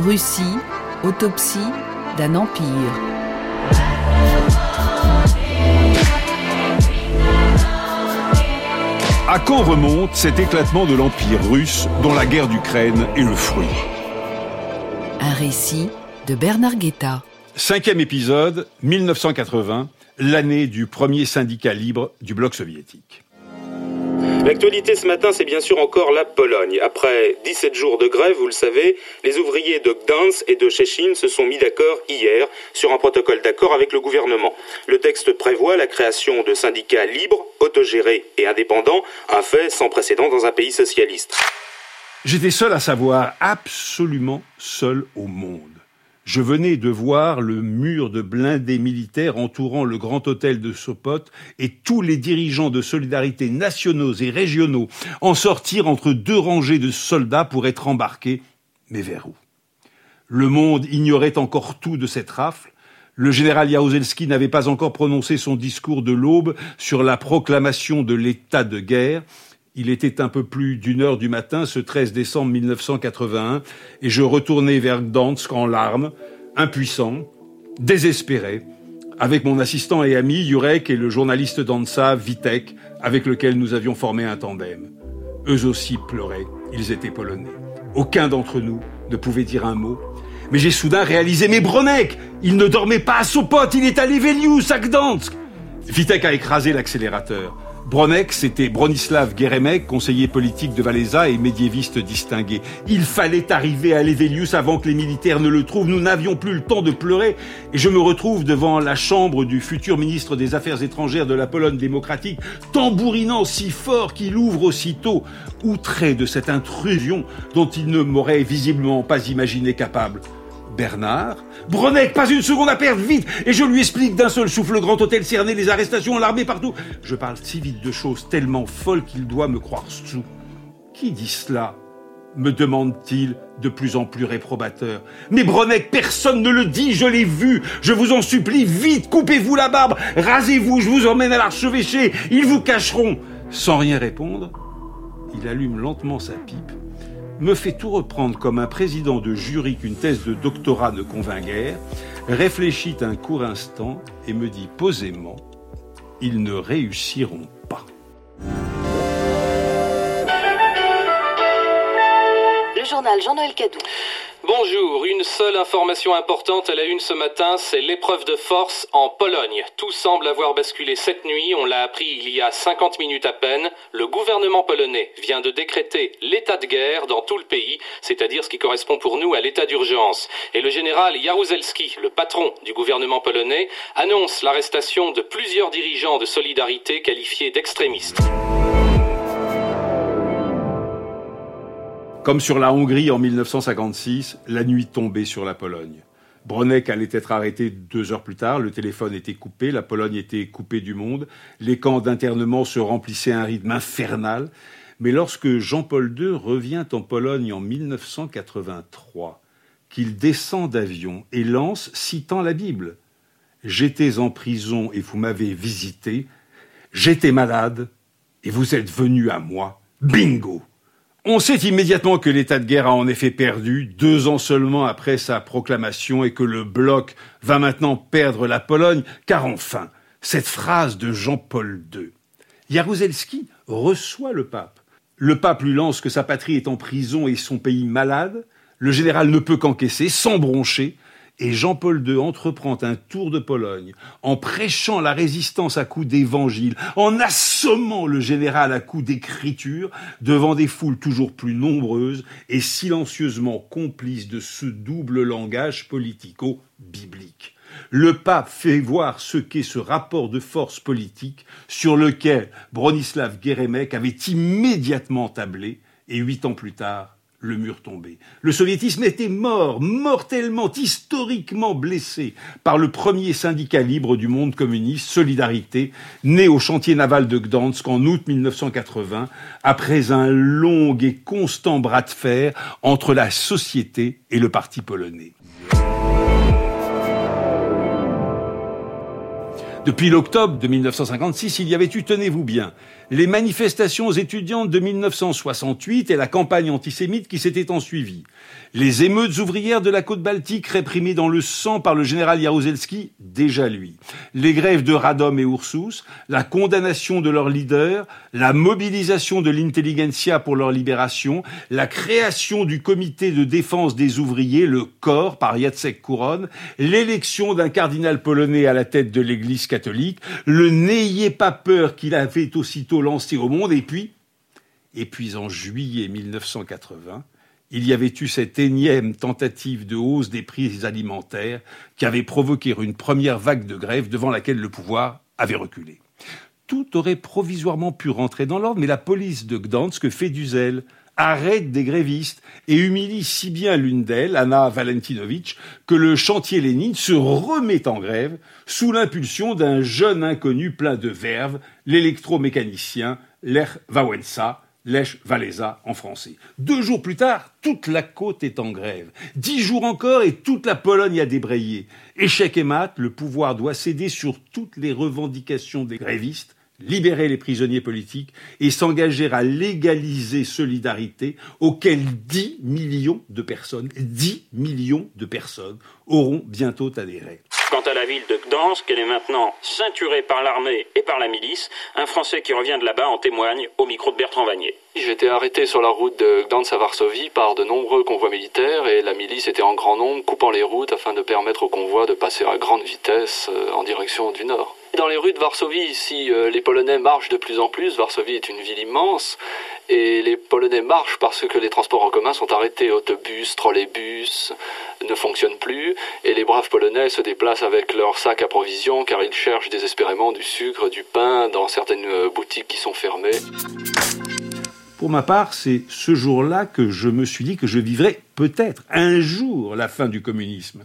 Russie, autopsie d'un empire. À quand remonte cet éclatement de l'Empire russe dont la guerre d'Ukraine est le fruit? Un récit de Bernard Guetta. Cinquième épisode, 1980, l'année du premier syndicat libre du bloc soviétique. L'actualité ce matin, c'est bien sûr encore la Pologne. Après 17 jours de grève, vous le savez, les ouvriers de Gdansk et de Szczecin se sont mis d'accord hier sur un protocole d'accord avec le gouvernement. Le texte prévoit la création de syndicats libres, autogérés et indépendants, un fait sans précédent dans un pays socialiste. J'étais seul à savoir, absolument seul au monde. Je venais de voir le mur de blindés militaires entourant le grand hôtel de Sopot et tous les dirigeants de solidarité nationaux et régionaux en sortir entre deux rangées de soldats pour être embarqués. Mais vers où? Le monde ignorait encore tout de cette rafle. Le général Jaruzelski n'avait pas encore prononcé son discours de l'aube sur la proclamation de l'état de guerre. Il était un peu plus d'une heure du matin ce 13 décembre 1981 et je retournais vers Gdansk en larmes, impuissant, désespéré, avec mon assistant et ami Jurek et le journaliste d'Ansa, Vitek, avec lequel nous avions formé un tandem. Eux aussi pleuraient, ils étaient polonais. Aucun d'entre nous ne pouvait dire un mot. Mais j'ai soudain réalisé, mais Bronek, il ne dormait pas à Sopot, il est à Levelius, à Gdansk. Vitek a écrasé l'accélérateur. Bronek, c'était Bronislav Geremek, conseiller politique de Valéza et médiéviste distingué. Il fallait arriver à Levelius avant que les militaires ne le trouvent. Nous n'avions plus le temps de pleurer. Et je me retrouve devant la chambre du futur ministre des Affaires étrangères de la Pologne démocratique, tambourinant si fort qu'il ouvre aussitôt, outré de cette intrusion dont il ne m'aurait visiblement pas imaginé capable. Bernard. Bronek, pas une seconde à perdre, vite Et je lui explique d'un seul souffle le grand hôtel cerné, les arrestations, l'armée partout. Je parle si vite de choses tellement folles qu'il doit me croire sous. Qui dit cela? me demande-t-il de plus en plus réprobateur. Mais Bronek, personne ne le dit, je l'ai vu. Je vous en supplie, vite, coupez-vous la barbe, rasez-vous, je vous emmène à l'archevêché, ils vous cacheront. Sans rien répondre, il allume lentement sa pipe me fait tout reprendre comme un président de jury qu'une thèse de doctorat ne convainc guère, réfléchit un court instant et me dit posément Ils ne réussiront pas. Jean-Noël Cadou. Bonjour, une seule information importante à la une ce matin, c'est l'épreuve de force en Pologne. Tout semble avoir basculé cette nuit, on l'a appris il y a 50 minutes à peine. Le gouvernement polonais vient de décréter l'état de guerre dans tout le pays, c'est-à-dire ce qui correspond pour nous à l'état d'urgence. Et le général Jaruzelski, le patron du gouvernement polonais, annonce l'arrestation de plusieurs dirigeants de solidarité qualifiés d'extrémistes. Comme sur la Hongrie en 1956, la nuit tombait sur la Pologne. Bronek allait être arrêté deux heures plus tard, le téléphone était coupé, la Pologne était coupée du monde, les camps d'internement se remplissaient à un rythme infernal. Mais lorsque Jean-Paul II revient en Pologne en 1983, qu'il descend d'avion et lance, citant la Bible, J'étais en prison et vous m'avez visité, j'étais malade et vous êtes venu à moi, bingo on sait immédiatement que l'état de guerre a en effet perdu, deux ans seulement après sa proclamation, et que le bloc va maintenant perdre la Pologne, car enfin, cette phrase de Jean-Paul II. Jaruzelski reçoit le pape. Le pape lui lance que sa patrie est en prison et son pays malade. Le général ne peut qu'encaisser, sans broncher, et Jean-Paul II entreprend un tour de Pologne en prêchant la résistance à coups d'évangile, en assommant le général à coups d'écriture devant des foules toujours plus nombreuses et silencieusement complices de ce double langage politico-biblique. Le pape fait voir ce qu'est ce rapport de force politique sur lequel Bronislav Geremek avait immédiatement tablé et huit ans plus tard le mur tombé. Le soviétisme était mort, mortellement, historiquement blessé par le premier syndicat libre du monde communiste, Solidarité, né au chantier naval de Gdansk en août 1980, après un long et constant bras de fer entre la société et le parti polonais. Depuis l'octobre de 1956, il y avait eu, tenez-vous bien, les manifestations étudiantes de 1968 et la campagne antisémite qui s'était ensuivie, les émeutes ouvrières de la côte baltique réprimées dans le sang par le général Jaruzelski, déjà lui, les grèves de Radom et Ursus, la condamnation de leur leader, la mobilisation de l'intelligentsia pour leur libération, la création du comité de défense des ouvriers, le corps par Jacek Couronne, l'élection d'un cardinal polonais à la tête de l'église catholique, le n'ayez pas peur qu'il avait aussitôt lancé au monde, et puis, et puis en juillet 1980, il y avait eu cette énième tentative de hausse des prix alimentaires qui avait provoqué une première vague de grève devant laquelle le pouvoir avait reculé. Tout aurait provisoirement pu rentrer dans l'ordre, mais la police de Gdansk fait du zèle, arrête des grévistes et humilie si bien l'une d'elles, Anna Valentinovitch, que le chantier Lénine se remet en grève sous l'impulsion d'un jeune inconnu plein de verve, l'électromécanicien Lech Wałęsa, Lech Walesa en français. Deux jours plus tard, toute la côte est en grève. Dix jours encore et toute la Pologne a débrayé. Échec et mat, le pouvoir doit céder sur toutes les revendications des grévistes, libérer les prisonniers politiques et s'engager à légaliser Solidarité auquel dix millions de personnes, dix millions de personnes auront bientôt adhéré. Quant à la ville de Gdansk, elle est maintenant ceinturée par l'armée et par la milice. Un Français qui revient de là-bas en témoigne au micro de Bertrand Vanier. J'étais arrêté sur la route de Gdansk à Varsovie par de nombreux convois militaires et la milice était en grand nombre coupant les routes afin de permettre aux convois de passer à grande vitesse euh, en direction du nord. Dans les rues de Varsovie, ici, euh, les Polonais marchent de plus en plus. Varsovie est une ville immense et les Polonais marchent parce que les transports en commun sont arrêtés. Autobus, trolleybus ne fonctionnent plus et les braves Polonais se déplacent avec leurs sacs à provisions car ils cherchent désespérément du sucre, du pain dans certaines euh, boutiques qui sont fermées. Pour ma part, c'est ce jour-là que je me suis dit que je vivrais peut-être un jour la fin du communisme.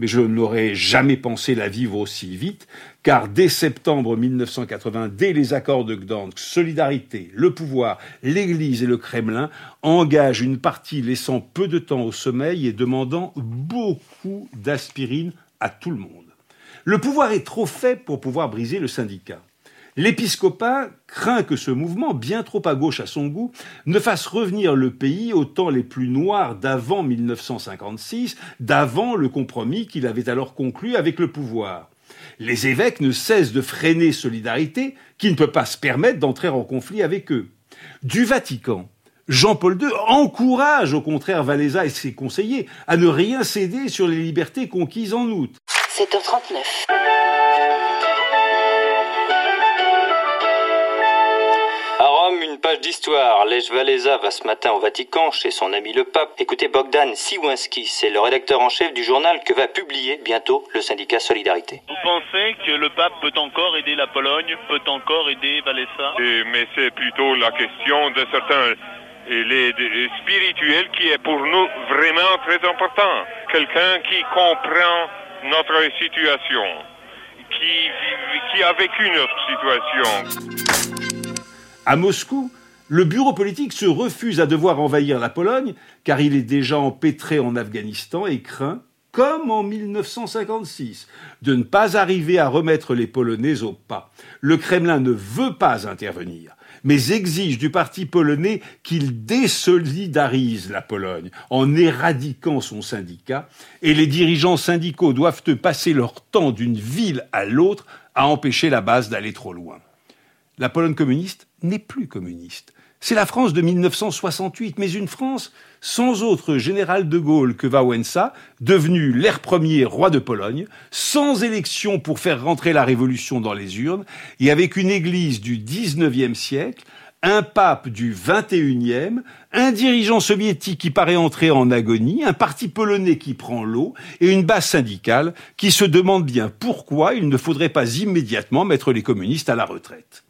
Mais je n'aurais jamais pensé la vivre aussi vite, car dès septembre 1980, dès les accords de Gdansk, Solidarité, le pouvoir, l'Église et le Kremlin engagent une partie laissant peu de temps au sommeil et demandant beaucoup d'aspirine à tout le monde. Le pouvoir est trop faible pour pouvoir briser le syndicat. L'épiscopat craint que ce mouvement, bien trop à gauche à son goût, ne fasse revenir le pays aux temps les plus noirs d'avant 1956, d'avant le compromis qu'il avait alors conclu avec le pouvoir. Les évêques ne cessent de freiner Solidarité, qui ne peut pas se permettre d'entrer en conflit avec eux. Du Vatican, Jean-Paul II encourage au contraire Valéza et ses conseillers à ne rien céder sur les libertés conquises en août. 7h39. Page d'histoire. Lech Walesa va ce matin au Vatican chez son ami le pape. Écoutez Bogdan Siwinski, c'est le rédacteur en chef du journal que va publier bientôt le syndicat Solidarité. Vous pensez que le pape peut encore aider la Pologne, peut encore aider Walesa mais c'est plutôt la question de certains les de- spirituels qui est pour nous vraiment très important. Quelqu'un qui comprend notre situation, qui, qui a vécu notre situation. À Moscou, le bureau politique se refuse à devoir envahir la Pologne car il est déjà empêtré en Afghanistan et craint, comme en 1956, de ne pas arriver à remettre les Polonais au pas. Le Kremlin ne veut pas intervenir, mais exige du parti polonais qu'il désolidarise la Pologne en éradiquant son syndicat, et les dirigeants syndicaux doivent passer leur temps d'une ville à l'autre à empêcher la base d'aller trop loin. La Pologne communiste n'est plus communiste. C'est la France de 1968, mais une France sans autre général de Gaulle que Wałęsa, devenu l'ère premier roi de Pologne, sans élection pour faire rentrer la révolution dans les urnes, et avec une église du XIXe siècle, un pape du XXIe, un dirigeant soviétique qui paraît entrer en agonie, un parti polonais qui prend l'eau, et une base syndicale qui se demande bien pourquoi il ne faudrait pas immédiatement mettre les communistes à la retraite.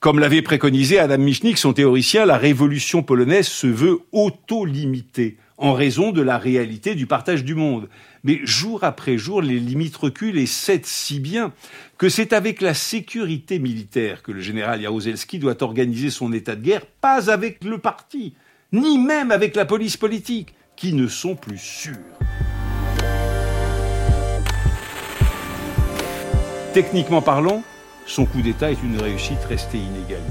Comme l'avait préconisé Adam Michnik, son théoricien, la révolution polonaise se veut auto-limitée en raison de la réalité du partage du monde. Mais jour après jour, les limites reculent et cèdent si bien que c'est avec la sécurité militaire que le général Jaruzelski doit organiser son état de guerre, pas avec le parti, ni même avec la police politique, qui ne sont plus sûrs. Techniquement parlant, son coup d'État est une réussite restée inégalée.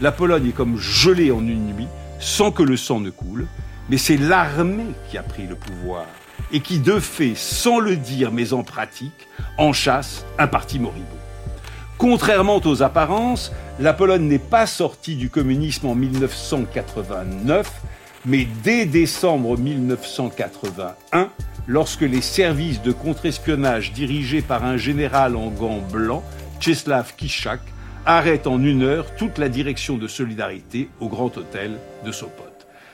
la Pologne est comme gelée en une nuit, sans que le sang ne coule, mais c'est l'armée qui a pris le pouvoir et qui, de fait, sans le dire mais en pratique, en chasse un parti moribond. Contrairement aux apparences, la Pologne n'est pas sortie du communisme en 1989, mais dès décembre 1981, lorsque les services de contre-espionnage dirigés par un général en gants blancs, Czeslaw Kiszak, arrêtent en une heure toute la direction de solidarité au Grand Hôtel de Sopot.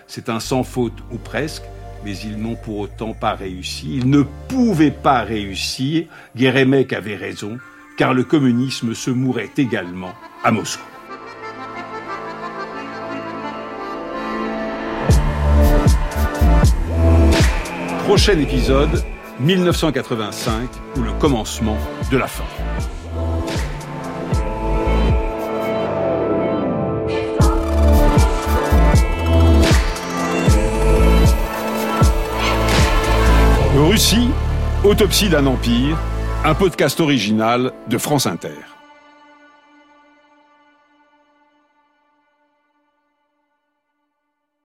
C'est un sans faute ou presque, mais ils n'ont pour autant pas réussi. Ils ne pouvaient pas réussir. Guérémec avait raison, car le communisme se mourait également à Moscou. Prochain épisode, 1985, ou le commencement de la fin. Autopsie d'un empire, un podcast original de France Inter.